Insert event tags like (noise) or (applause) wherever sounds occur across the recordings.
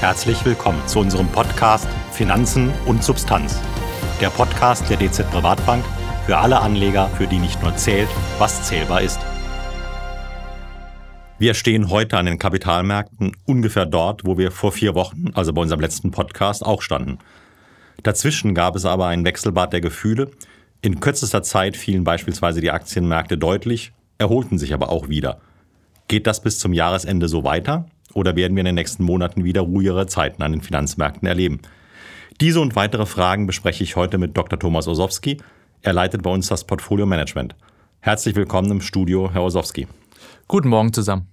Herzlich willkommen zu unserem Podcast Finanzen und Substanz. Der Podcast der DZ Privatbank für alle Anleger, für die nicht nur zählt, was zählbar ist. Wir stehen heute an den Kapitalmärkten ungefähr dort, wo wir vor vier Wochen, also bei unserem letzten Podcast, auch standen. Dazwischen gab es aber ein Wechselbad der Gefühle. In kürzester Zeit fielen beispielsweise die Aktienmärkte deutlich, erholten sich aber auch wieder. Geht das bis zum Jahresende so weiter? Oder werden wir in den nächsten Monaten wieder ruhigere Zeiten an den Finanzmärkten erleben? Diese und weitere Fragen bespreche ich heute mit Dr. Thomas Osowski. Er leitet bei uns das Portfolio Management. Herzlich willkommen im Studio, Herr Osowski. Guten Morgen zusammen.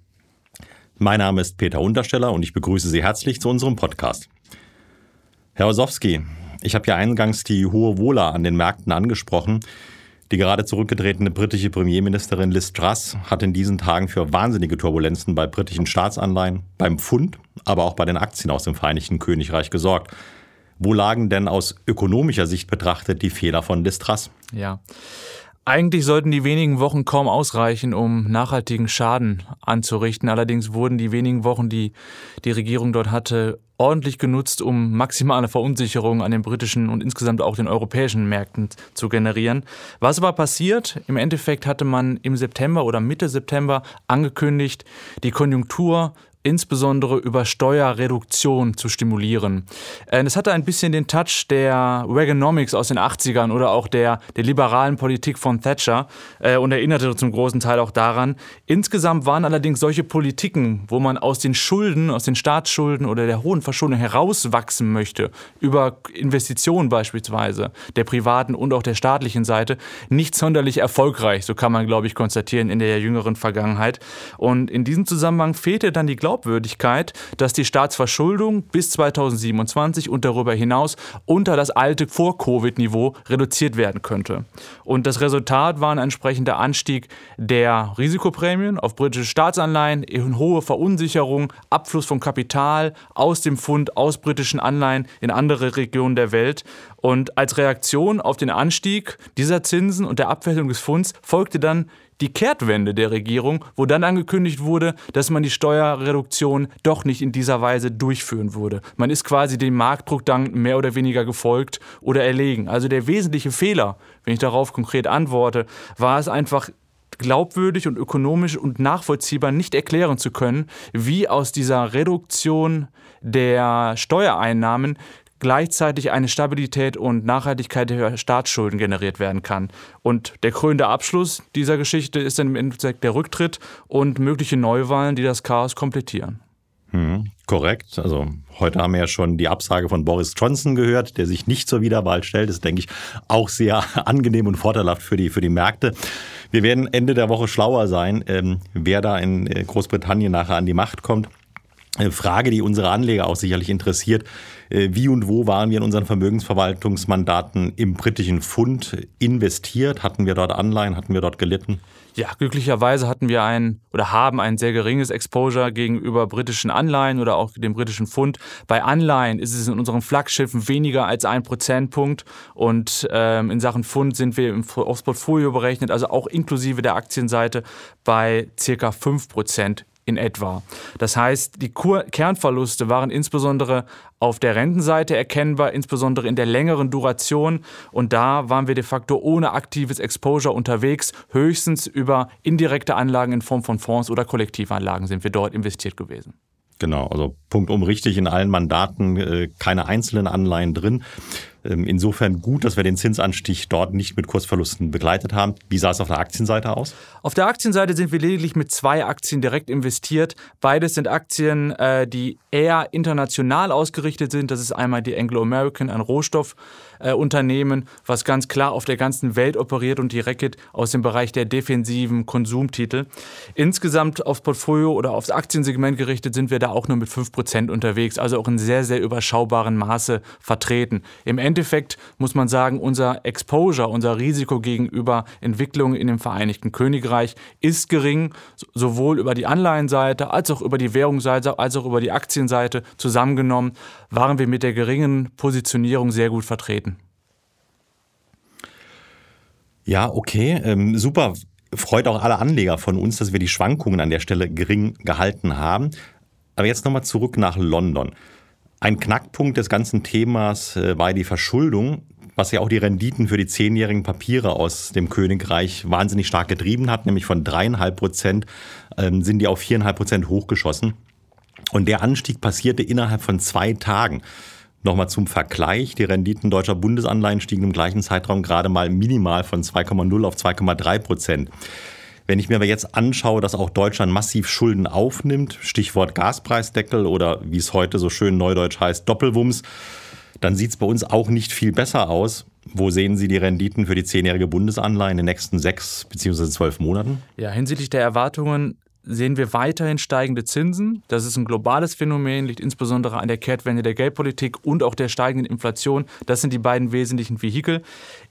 Mein Name ist Peter Untersteller und ich begrüße Sie herzlich zu unserem Podcast. Herr Osowski, ich habe ja eingangs die hohe Wohler an den Märkten angesprochen. Die gerade zurückgetretene britische Premierministerin Liz Truss hat in diesen Tagen für wahnsinnige Turbulenzen bei britischen Staatsanleihen, beim Pfund, aber auch bei den Aktien aus dem Vereinigten Königreich gesorgt. Wo lagen denn aus ökonomischer Sicht betrachtet die Fehler von Liz Truss? Ja. Eigentlich sollten die wenigen Wochen kaum ausreichen, um nachhaltigen Schaden anzurichten. Allerdings wurden die wenigen Wochen, die die Regierung dort hatte, ordentlich genutzt, um maximale Verunsicherung an den britischen und insgesamt auch den europäischen Märkten zu generieren. Was aber passiert? Im Endeffekt hatte man im September oder Mitte September angekündigt, die Konjunktur insbesondere über Steuerreduktion zu stimulieren. Es hatte ein bisschen den Touch der Reaganomics aus den 80ern oder auch der, der liberalen Politik von Thatcher äh, und erinnerte zum großen Teil auch daran. Insgesamt waren allerdings solche Politiken, wo man aus den Schulden, aus den Staatsschulden oder der hohen Verschuldung herauswachsen möchte, über Investitionen beispielsweise der privaten und auch der staatlichen Seite, nicht sonderlich erfolgreich. So kann man, glaube ich, konstatieren in der jüngeren Vergangenheit. Und in diesem Zusammenhang fehlte dann die Glaubwürdigkeit dass die Staatsverschuldung bis 2027 und darüber hinaus unter das alte Vor-Covid-Niveau reduziert werden könnte. Und das Resultat war ein entsprechender Anstieg der Risikoprämien auf britische Staatsanleihen, hohe Verunsicherung, Abfluss von Kapital aus dem Fund, aus britischen Anleihen in andere Regionen der Welt. Und als Reaktion auf den Anstieg dieser Zinsen und der Abwertung des Funds folgte dann die Kehrtwende der Regierung, wo dann angekündigt wurde, dass man die Steuerreduktion doch nicht in dieser Weise durchführen würde. Man ist quasi dem Marktdruck dann mehr oder weniger gefolgt oder erlegen. Also der wesentliche Fehler, wenn ich darauf konkret antworte, war es einfach glaubwürdig und ökonomisch und nachvollziehbar nicht erklären zu können, wie aus dieser Reduktion der Steuereinnahmen gleichzeitig eine Stabilität und Nachhaltigkeit der Staatsschulden generiert werden kann. Und der krönende Abschluss dieser Geschichte ist dann im Endeffekt der Rücktritt und mögliche Neuwahlen, die das Chaos komplettieren. Hm, korrekt. Also heute haben wir ja schon die Absage von Boris Johnson gehört, der sich nicht zur Wiederwahl stellt. Das ist, denke ich, auch sehr (laughs) angenehm und vorteilhaft für die, für die Märkte. Wir werden Ende der Woche schlauer sein, ähm, wer da in äh, Großbritannien nachher an die Macht kommt. Eine Frage, die unsere Anleger auch sicherlich interessiert. Äh, wie und wo waren wir in unseren Vermögensverwaltungsmandaten im britischen Pfund investiert? Hatten wir dort Anleihen? Hatten wir dort gelitten? Ja, glücklicherweise hatten wir ein oder haben ein sehr geringes Exposure gegenüber britischen Anleihen oder auch dem britischen Pfund. Bei Anleihen ist es in unseren Flaggschiffen weniger als ein Prozentpunkt und ähm, in Sachen Pfund sind wir aufs Portfolio berechnet, also auch inklusive der Aktienseite bei circa fünf Prozent in etwa. Das heißt, die Kur Kernverluste waren insbesondere auf der Rentenseite erkennbar, insbesondere in der längeren Duration. Und da waren wir de facto ohne aktives Exposure unterwegs. Höchstens über indirekte Anlagen in Form von Fonds oder Kollektivanlagen sind wir dort investiert gewesen. Genau, also punktum richtig in allen Mandaten, äh, keine einzelnen Anleihen drin. Ähm, insofern gut, dass wir den Zinsanstieg dort nicht mit Kursverlusten begleitet haben. Wie sah es auf der Aktienseite aus? Auf der Aktienseite sind wir lediglich mit zwei Aktien direkt investiert. Beides sind Aktien, äh, die eher international ausgerichtet sind. Das ist einmal die Anglo-American, ein Rohstoffunternehmen, was ganz klar auf der ganzen Welt operiert und die Reckitt aus dem Bereich der defensiven Konsumtitel. Insgesamt aufs Portfolio oder aufs Aktiensegment gerichtet sind wir da auch nur mit 5% unterwegs, also auch in sehr, sehr überschaubaren Maße vertreten. Im Endeffekt Endeffekt muss man sagen, unser Exposure, unser Risiko gegenüber Entwicklungen in dem Vereinigten Königreich ist gering, sowohl über die Anleihenseite als auch über die Währungsseite, als auch über die Aktienseite zusammengenommen, waren wir mit der geringen Positionierung sehr gut vertreten. Ja, okay, ähm, super. Freut auch alle Anleger von uns, dass wir die Schwankungen an der Stelle gering gehalten haben. Aber jetzt nochmal zurück nach London. Ein Knackpunkt des ganzen Themas äh, war die Verschuldung, was ja auch die Renditen für die zehnjährigen Papiere aus dem Königreich wahnsinnig stark getrieben hat, nämlich von dreieinhalb Prozent ähm, sind die auf viereinhalb Prozent hochgeschossen. Und der Anstieg passierte innerhalb von zwei Tagen. Nochmal zum Vergleich, die Renditen deutscher Bundesanleihen stiegen im gleichen Zeitraum gerade mal minimal von 2,0 auf 2,3 Prozent. Wenn ich mir aber jetzt anschaue, dass auch Deutschland massiv Schulden aufnimmt, Stichwort Gaspreisdeckel oder wie es heute so schön neudeutsch heißt, Doppelwumms, dann sieht es bei uns auch nicht viel besser aus. Wo sehen Sie die Renditen für die zehnjährige Bundesanleihe in den nächsten sechs bzw. zwölf Monaten? Ja, hinsichtlich der Erwartungen sehen wir weiterhin steigende Zinsen. Das ist ein globales Phänomen, liegt insbesondere an der Kehrtwende der Geldpolitik und auch der steigenden Inflation. Das sind die beiden wesentlichen Vehikel.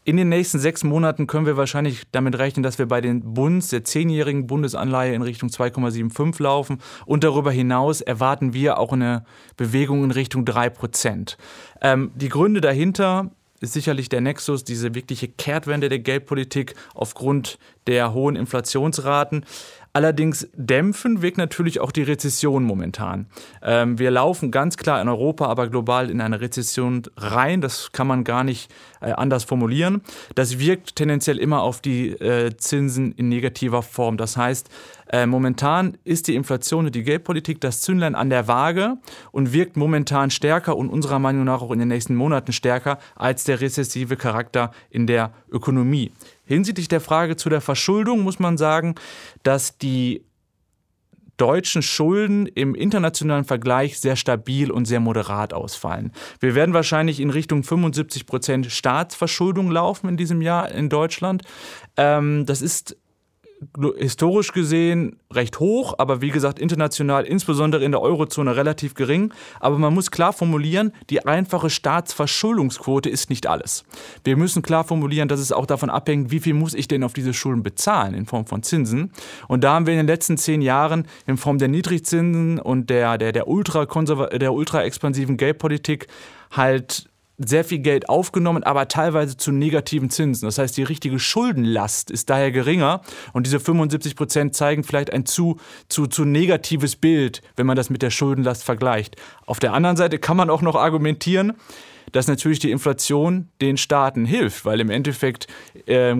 In den nächsten sechs Monaten können wir wahrscheinlich damit rechnen, dass wir bei den Bunds, der zehnjährigen Bundesanleihe in Richtung 2,75 laufen. Und darüber hinaus erwarten wir auch eine Bewegung in Richtung 3 Prozent. Ähm, die Gründe dahinter ist sicherlich der Nexus, diese wirkliche Kehrtwende der Geldpolitik aufgrund der hohen Inflationsraten. Allerdings dämpfen wirkt natürlich auch die Rezession momentan. Ähm, wir laufen ganz klar in Europa, aber global in eine Rezession rein. Das kann man gar nicht äh, anders formulieren. Das wirkt tendenziell immer auf die äh, Zinsen in negativer Form. Das heißt, äh, momentan ist die Inflation und die Geldpolitik das Zündlein an der Waage und wirkt momentan stärker und unserer Meinung nach auch in den nächsten Monaten stärker als der rezessive Charakter in der Ökonomie. Hinsichtlich der Frage zu der Verschuldung muss man sagen, dass die deutschen Schulden im internationalen Vergleich sehr stabil und sehr moderat ausfallen. Wir werden wahrscheinlich in Richtung 75 Prozent Staatsverschuldung laufen in diesem Jahr in Deutschland. Ähm, das ist historisch gesehen recht hoch, aber wie gesagt international, insbesondere in der Eurozone relativ gering. Aber man muss klar formulieren, die einfache Staatsverschuldungsquote ist nicht alles. Wir müssen klar formulieren, dass es auch davon abhängt, wie viel muss ich denn auf diese Schulden bezahlen in Form von Zinsen. Und da haben wir in den letzten zehn Jahren in Form der Niedrigzinsen und der, der, der, ultra, der ultra expansiven Geldpolitik halt sehr viel Geld aufgenommen, aber teilweise zu negativen Zinsen. Das heißt, die richtige Schuldenlast ist daher geringer und diese 75 Prozent zeigen vielleicht ein zu, zu, zu negatives Bild, wenn man das mit der Schuldenlast vergleicht. Auf der anderen Seite kann man auch noch argumentieren, dass natürlich die Inflation den Staaten hilft, weil im Endeffekt äh,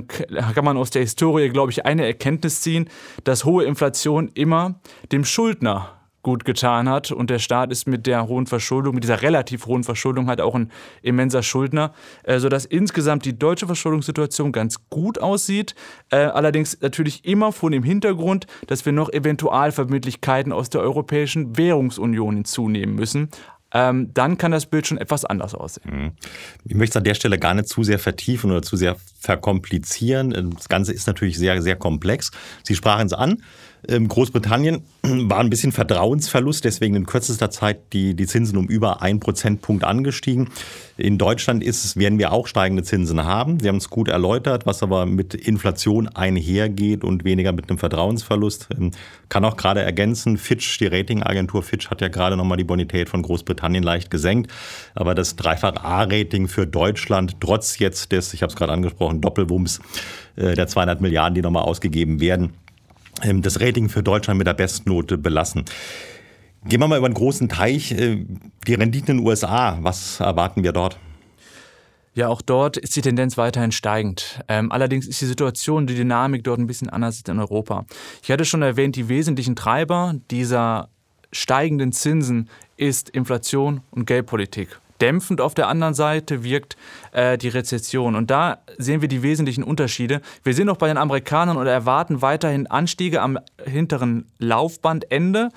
kann man aus der Historie, glaube ich, eine Erkenntnis ziehen, dass hohe Inflation immer dem Schuldner gut getan hat. Und der Staat ist mit der hohen Verschuldung, mit dieser relativ hohen Verschuldung halt auch ein immenser Schuldner, äh, sodass insgesamt die deutsche Verschuldungssituation ganz gut aussieht. Äh, allerdings natürlich immer vor dem Hintergrund, dass wir noch Eventualverbindlichkeiten aus der Europäischen Währungsunion hinzunehmen müssen ähm, dann kann das Bild schon etwas anders aussehen. Mhm. Ich möchte es an der Stelle gar nicht zu sehr vertiefen oder zu sehr verkomplizieren. Das Ganze ist natürlich sehr, sehr komplex. Sie sprachen es an. Ähm, Großbritannien (clears throat) war ein bisschen Vertrauensverlust, deswegen in kürzester Zeit die, die Zinsen um über einen Prozentpunkt angestiegen. In Deutschland ist es, werden wir auch steigende Zinsen haben. Sie haben es gut erläutert, was aber mit Inflation einhergeht und weniger mit einem Vertrauensverlust. Ähm, kann auch gerade ergänzen, Fitch, die Ratingagentur Fitch hat ja gerade nochmal die Bonität von Großbritannien leicht gesenkt. Aber das Dreifach A-Rating für Deutschland, trotz jetzt des, ich habe es gerade angesprochen, Doppelwumms äh, der 200 Milliarden, die nochmal ausgegeben werden, das Rating für Deutschland mit der Bestnote belassen. Gehen wir mal über einen großen Teich. Äh, die Renditen in den USA, was erwarten wir dort? Ja, auch dort ist die Tendenz weiterhin steigend. Ähm, allerdings ist die Situation, die Dynamik dort ein bisschen anders als in Europa. Ich hatte schon erwähnt, die wesentlichen Treiber dieser steigenden Zinsen ist Inflation und Geldpolitik. Dämpfend auf der anderen Seite wirkt äh, die Rezession. Und da sehen wir die wesentlichen Unterschiede. Wir sind noch bei den Amerikanern und erwarten weiterhin Anstiege am hinteren Laufbandende.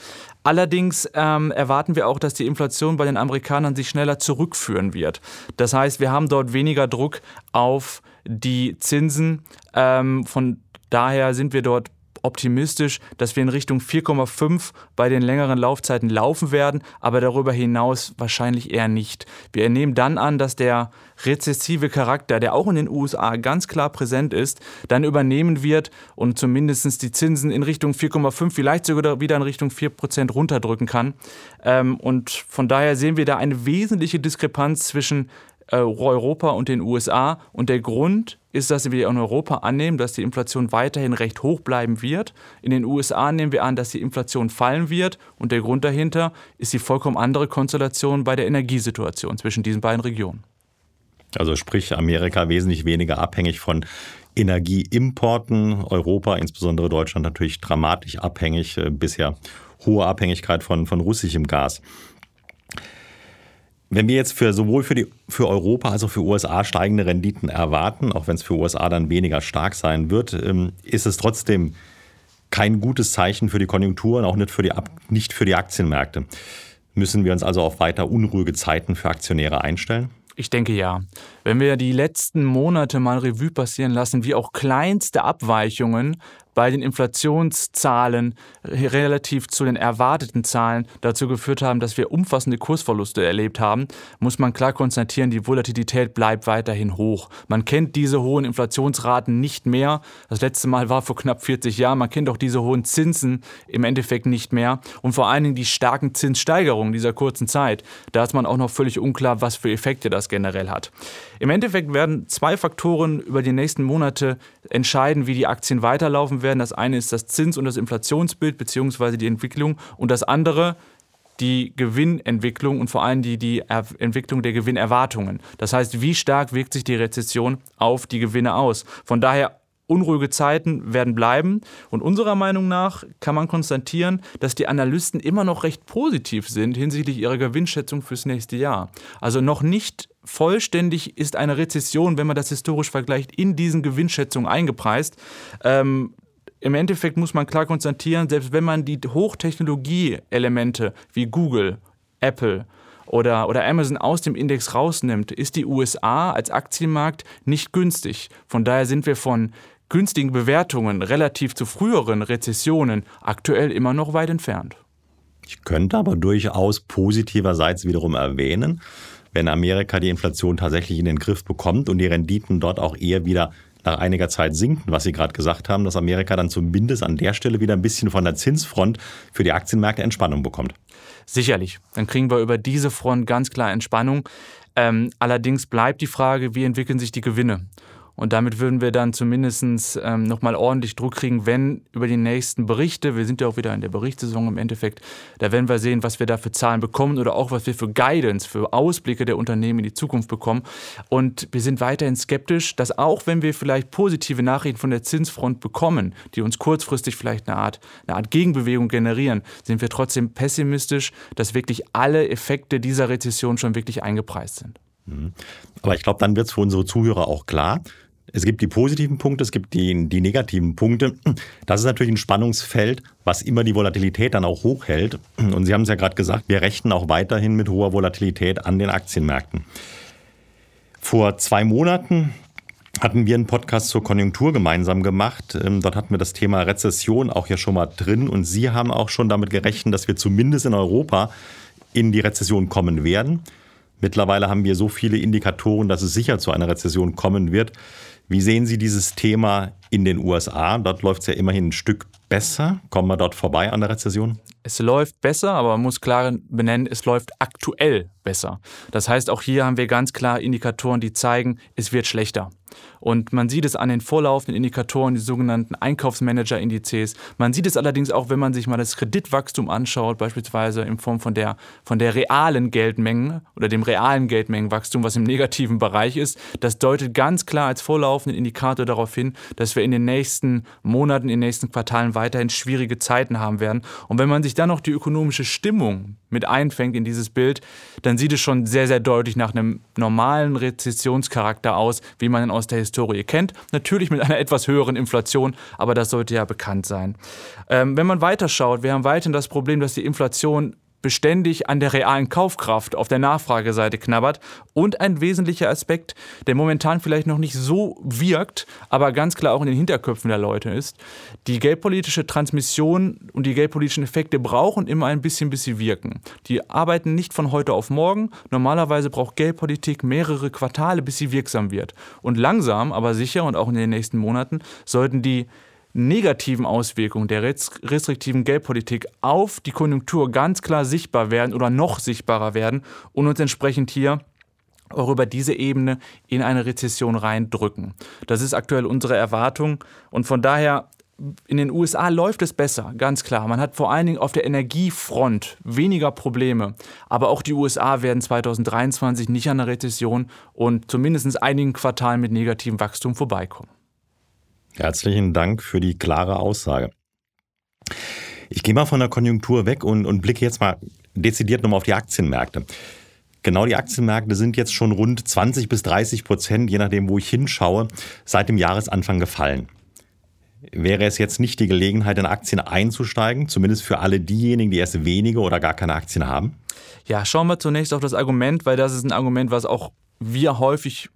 Allerdings ähm, erwarten wir auch, dass die Inflation bei den Amerikanern sich schneller zurückführen wird. Das heißt, wir haben dort weniger Druck auf die Zinsen. Ähm, von daher sind wir dort optimistisch, dass wir in Richtung 4,5 bei den längeren Laufzeiten laufen werden, aber darüber hinaus wahrscheinlich eher nicht. Wir nehmen dann an, dass der rezessive Charakter, der auch in den USA ganz klar präsent ist, dann übernehmen wird und zumindest die Zinsen in Richtung 4,5, vielleicht sogar wieder in Richtung 4 Prozent runterdrücken kann. Ähm, und von daher sehen wir da eine wesentliche Diskrepanz zwischen Europa und den USA. Und der Grund ist, dass wir in Europa annehmen, dass die Inflation weiterhin recht hoch bleiben wird. In den USA nehmen wir an, dass die Inflation fallen wird. Und der Grund dahinter ist die vollkommen andere Konstellation bei der Energiesituation zwischen diesen beiden Regionen. Also sprich Amerika wesentlich weniger abhängig von Energieimporten, Europa, insbesondere Deutschland natürlich dramatisch abhängig, äh, bisher hohe Abhängigkeit von, von russischem Gas. Wenn wir jetzt für sowohl für, die, für Europa als auch für USA steigende Renditen erwarten, auch wenn es für USA dann weniger stark sein wird, ähm, ist es trotzdem kein gutes Zeichen für die Konjunktur und auch nicht für die, nicht für die Aktienmärkte. Müssen wir uns also auf weiter unruhige Zeiten für Aktionäre einstellen? Ich denke ja. Wenn wir die letzten Monate mal Revue passieren lassen, wie auch kleinste Abweichungen bei den Inflationszahlen relativ zu den erwarteten Zahlen dazu geführt haben, dass wir umfassende Kursverluste erlebt haben, muss man klar konstatieren, die Volatilität bleibt weiterhin hoch. Man kennt diese hohen Inflationsraten nicht mehr. Das letzte Mal war vor knapp 40 Jahren. Man kennt auch diese hohen Zinsen im Endeffekt nicht mehr. Und vor allen Dingen die starken Zinssteigerungen dieser kurzen Zeit. Da ist man auch noch völlig unklar, was für Effekte das generell hat. Im Endeffekt werden zwei Faktoren über die nächsten Monate entscheiden, wie die Aktien weiterlaufen werden. Das eine ist das Zins- und das Inflationsbild bzw. die Entwicklung und das andere die Gewinnentwicklung und vor allem die, die Entwicklung der Gewinnerwartungen. Das heißt, wie stark wirkt sich die Rezession auf die Gewinne aus? Von daher Unruhige Zeiten werden bleiben. Und unserer Meinung nach kann man konstatieren, dass die Analysten immer noch recht positiv sind hinsichtlich ihrer Gewinnschätzung fürs nächste Jahr. Also noch nicht vollständig ist eine Rezession, wenn man das historisch vergleicht, in diesen Gewinnschätzungen eingepreist. Ähm, im Endeffekt muss man klar konstatieren, selbst wenn man die Hochtechnologie-Elemente wie Google, Apple oder, oder Amazon aus dem Index rausnimmt, ist die USA als Aktienmarkt nicht günstig. Von daher sind wir von günstigen Bewertungen relativ zu früheren Rezessionen aktuell immer noch weit entfernt. Ich könnte aber durchaus positiverseits wiederum erwähnen, wenn Amerika die Inflation tatsächlich in den Griff bekommt und die Renditen dort auch eher wieder nach einiger Zeit sinken, was Sie gerade gesagt haben, dass Amerika dann zumindest an der Stelle wieder ein bisschen von der Zinsfront für die Aktienmärkte Entspannung bekommt. Sicherlich, dann kriegen wir über diese Front ganz klar Entspannung. Ähm, allerdings bleibt die Frage, wie entwickeln sich die Gewinne? Und damit würden wir dann zumindest ähm, nochmal ordentlich Druck kriegen, wenn über die nächsten Berichte, wir sind ja auch wieder in der Berichtssaison im Endeffekt, da werden wir sehen, was wir da für Zahlen bekommen oder auch was wir für Guidance, für Ausblicke der Unternehmen in die Zukunft bekommen. Und wir sind weiterhin skeptisch, dass auch wenn wir vielleicht positive Nachrichten von der Zinsfront bekommen, die uns kurzfristig vielleicht eine Art, eine Art Gegenbewegung generieren, sind wir trotzdem pessimistisch, dass wirklich alle Effekte dieser Rezession schon wirklich eingepreist sind. Mhm. Aber ich glaube, dann wird es für unsere Zuhörer auch klar, es gibt die positiven Punkte, es gibt die, die negativen Punkte. Das ist natürlich ein Spannungsfeld, was immer die Volatilität dann auch hochhält. Und Sie haben es ja gerade gesagt, wir rechnen auch weiterhin mit hoher Volatilität an den Aktienmärkten. Vor zwei Monaten hatten wir einen Podcast zur Konjunktur gemeinsam gemacht. Ähm, dort hatten wir das Thema Rezession auch ja schon mal drin. Und Sie haben auch schon damit gerechnet, dass wir zumindest in Europa in die Rezession kommen werden. Mittlerweile haben wir so viele Indikatoren, dass es sicher zu einer Rezession kommen wird. Wie sehen Sie dieses Thema in den USA? Dort läuft es ja immerhin ein Stück besser. Kommen wir dort vorbei an der Rezession? Es läuft besser, aber man muss klar benennen, es läuft aktuell besser. Das heißt, auch hier haben wir ganz klar Indikatoren, die zeigen, es wird schlechter. Und man sieht es an den vorlaufenden Indikatoren, die sogenannten Einkaufsmanager-Indizes. Man sieht es allerdings auch, wenn man sich mal das Kreditwachstum anschaut, beispielsweise in Form von der, von der realen Geldmenge oder dem realen Geldmengenwachstum, was im negativen Bereich ist. Das deutet ganz klar als vorlaufenden Indikator darauf hin, dass wir in den nächsten Monaten, in den nächsten Quartalen weiterhin schwierige Zeiten haben werden. Und wenn man sich dann noch die ökonomische Stimmung mit einfängt in dieses Bild, dann sieht es schon sehr, sehr deutlich nach einem normalen Rezessionscharakter aus, wie man ihn aus der Historie kennt. Natürlich mit einer etwas höheren Inflation, aber das sollte ja bekannt sein. Ähm, wenn man weiterschaut, wir haben weiterhin das Problem, dass die Inflation beständig an der realen Kaufkraft auf der Nachfrageseite knabbert. Und ein wesentlicher Aspekt, der momentan vielleicht noch nicht so wirkt, aber ganz klar auch in den Hinterköpfen der Leute ist, die geldpolitische Transmission und die geldpolitischen Effekte brauchen immer ein bisschen, bis sie wirken. Die arbeiten nicht von heute auf morgen. Normalerweise braucht Geldpolitik mehrere Quartale, bis sie wirksam wird. Und langsam, aber sicher und auch in den nächsten Monaten sollten die negativen Auswirkungen der restriktiven Geldpolitik auf die Konjunktur ganz klar sichtbar werden oder noch sichtbarer werden und uns entsprechend hier auch über diese Ebene in eine Rezession reindrücken. Das ist aktuell unsere Erwartung und von daher in den USA läuft es besser, ganz klar. Man hat vor allen Dingen auf der Energiefront weniger Probleme. Aber auch die USA werden 2023 nicht an einer Rezession und zumindest einigen Quartalen mit negativem Wachstum vorbeikommen. Herzlichen Dank für die klare Aussage. Ich gehe mal von der Konjunktur weg und, und blicke jetzt mal dezidiert nochmal auf die Aktienmärkte. Genau die Aktienmärkte sind jetzt schon rund 20 bis 30 Prozent, je nachdem, wo ich hinschaue, seit dem Jahresanfang gefallen. Wäre es jetzt nicht die Gelegenheit, in Aktien einzusteigen, zumindest für alle diejenigen, die erst wenige oder gar keine Aktien haben? Ja, schauen wir zunächst auf das Argument, weil das ist ein Argument, was auch wir häufig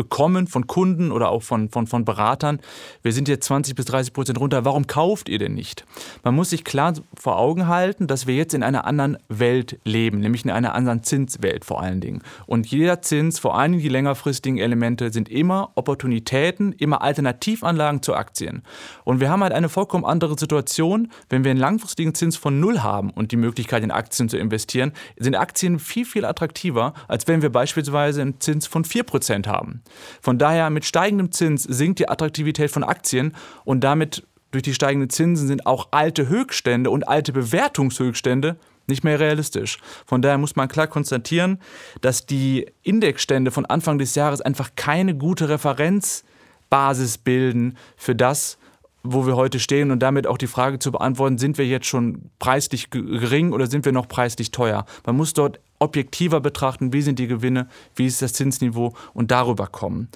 bekommen von Kunden oder auch von, von, von Beratern. Wir sind jetzt 20 bis 30 Prozent runter. Warum kauft ihr denn nicht? Man muss sich klar vor Augen halten, dass wir jetzt in einer anderen Welt leben, nämlich in einer anderen Zinswelt vor allen Dingen. Und jeder Zins, vor allem die längerfristigen Elemente, sind immer Opportunitäten, immer Alternativanlagen zu Aktien. Und wir haben halt eine vollkommen andere Situation. Wenn wir einen langfristigen Zins von null haben und die Möglichkeit, in Aktien zu investieren, sind Aktien viel, viel attraktiver, als wenn wir beispielsweise einen Zins von 4% haben. Von daher mit steigendem Zins sinkt die Attraktivität von Aktien und damit durch die steigenden Zinsen sind auch alte Höchststände und alte Bewertungshöchststände nicht mehr realistisch. Von daher muss man klar konstatieren, dass die Indexstände von Anfang des Jahres einfach keine gute Referenzbasis bilden für das, wo wir heute stehen und damit auch die Frage zu beantworten, sind wir jetzt schon preislich gering oder sind wir noch preislich teuer? Man muss dort objektiver betrachten, wie sind die Gewinne, wie ist das Zinsniveau und darüber kommen.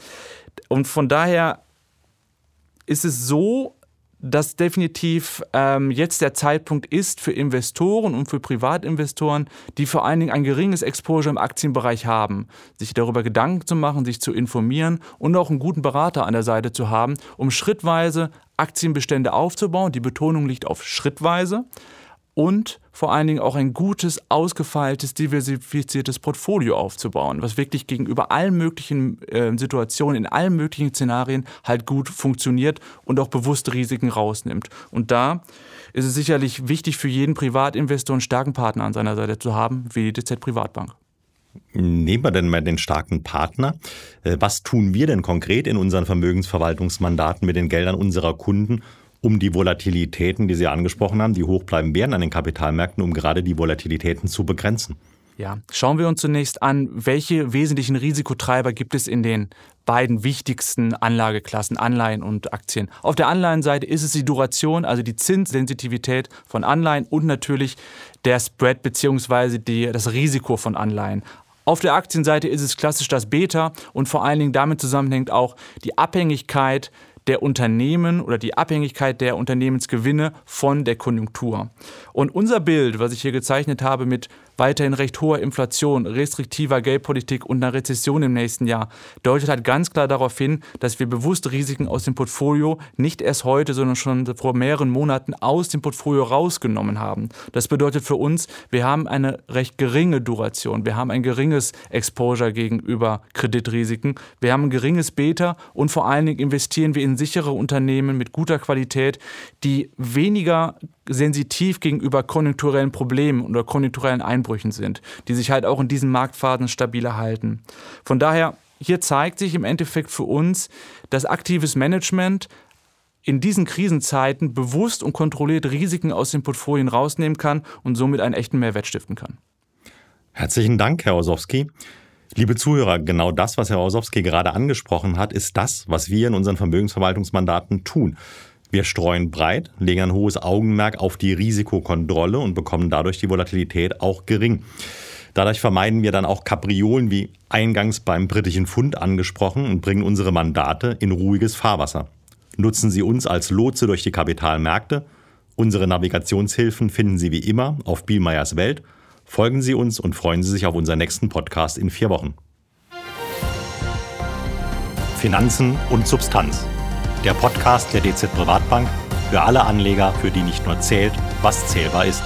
Und von daher ist es so, dass definitiv ähm, jetzt der Zeitpunkt ist für Investoren und für Privatinvestoren, die vor allen Dingen ein geringes Exposure im Aktienbereich haben, sich darüber Gedanken zu machen, sich zu informieren und auch einen guten Berater an der Seite zu haben, um schrittweise Aktienbestände aufzubauen. Die Betonung liegt auf schrittweise und vor allen Dingen auch ein gutes, ausgefeiltes, diversifiziertes Portfolio aufzubauen, was wirklich gegenüber allen möglichen äh, Situationen, in allen möglichen Szenarien halt gut funktioniert und auch bewusste Risiken rausnimmt. Und da ist es sicherlich wichtig für jeden Privatinvestor einen starken Partner an seiner Seite zu haben, wie die DZ Privatbank. Nehmen wir denn mal den starken Partner. Äh, was tun wir denn konkret in unseren Vermögensverwaltungsmandaten mit den Geldern unserer Kunden, um die Volatilitäten, die Sie angesprochen haben, die hoch bleiben werden an den Kapitalmärkten, um gerade die Volatilitäten zu begrenzen. Ja, schauen wir uns zunächst an, welche wesentlichen Risikotreiber gibt es in den beiden wichtigsten Anlageklassen, Anleihen und Aktien. Auf der Anleihenseite ist es die Duration, also die Zinssensitivität von Anleihen und natürlich der Spread bzw. das Risiko von Anleihen. Auf der Aktienseite ist es klassisch das Beta und vor allen Dingen damit zusammenhängt auch die Abhängigkeit der Unternehmen oder die Abhängigkeit der Unternehmensgewinne von der Konjunktur. Und unser Bild, was ich hier gezeichnet habe mit weiterhin recht hoher Inflation, restriktiver Geldpolitik und einer Rezession im nächsten Jahr, deutet halt ganz klar darauf hin, dass wir bewusst Risiken aus dem Portfolio nicht erst heute, sondern schon vor mehreren Monaten aus dem Portfolio rausgenommen haben. Das bedeutet für uns, wir haben eine recht geringe Duration, wir haben ein geringes Exposure gegenüber Kreditrisiken, wir haben ein geringes Beta und vor allen Dingen investieren wir in sichere Unternehmen mit guter Qualität, die weniger sensitiv gegenüber konjunkturellen Problemen oder konjunkturellen Einbrüchen sind, die sich halt auch in diesen Marktphasen stabiler halten. Von daher, hier zeigt sich im Endeffekt für uns, dass aktives Management in diesen Krisenzeiten bewusst und kontrolliert Risiken aus den Portfolien rausnehmen kann und somit einen echten Mehrwert stiften kann. Herzlichen Dank, Herr Osowski. Liebe Zuhörer, genau das, was Herr Osowski gerade angesprochen hat, ist das, was wir in unseren Vermögensverwaltungsmandaten tun. Wir streuen breit, legen ein hohes Augenmerk auf die Risikokontrolle und bekommen dadurch die Volatilität auch gering. Dadurch vermeiden wir dann auch Kapriolen wie eingangs beim britischen Pfund angesprochen und bringen unsere Mandate in ruhiges Fahrwasser. Nutzen Sie uns als Lotse durch die Kapitalmärkte. Unsere Navigationshilfen finden Sie wie immer auf Bielmeyers Welt. Folgen Sie uns und freuen Sie sich auf unseren nächsten Podcast in vier Wochen. Finanzen und Substanz der Podcast der DZ Privatbank für alle Anleger, für die nicht nur zählt, was zählbar ist.